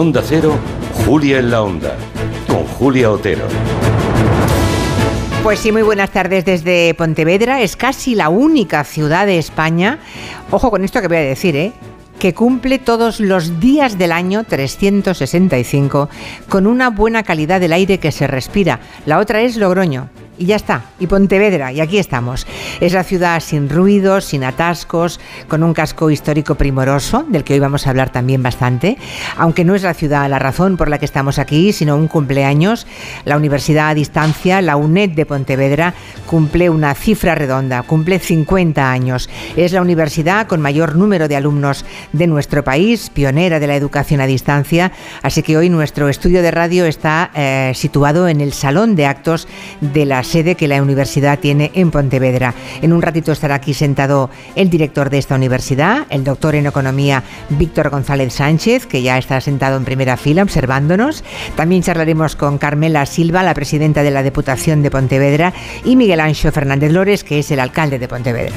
Onda Cero, Julia en la Onda, con Julia Otero. Pues sí, muy buenas tardes desde Pontevedra. Es casi la única ciudad de España, ojo con esto que voy a decir, ¿eh? que cumple todos los días del año 365 con una buena calidad del aire que se respira. La otra es Logroño y ya está. Y Pontevedra, y aquí estamos. Es la ciudad sin ruidos, sin atascos, con un casco histórico primoroso, del que hoy vamos a hablar también bastante. Aunque no es la ciudad la razón por la que estamos aquí, sino un cumpleaños. La Universidad a Distancia, la UNED de Pontevedra, cumple una cifra redonda, cumple 50 años. Es la universidad con mayor número de alumnos de nuestro país, pionera de la educación a distancia. Así que hoy nuestro estudio de radio está eh, situado en el Salón de Actos de las sede que la universidad tiene en Pontevedra. En un ratito estará aquí sentado el director de esta universidad, el doctor en economía Víctor González Sánchez, que ya está sentado en primera fila observándonos. También charlaremos con Carmela Silva, la presidenta de la Diputación de Pontevedra, y Miguel Ancho Fernández Lores, que es el alcalde de Pontevedra.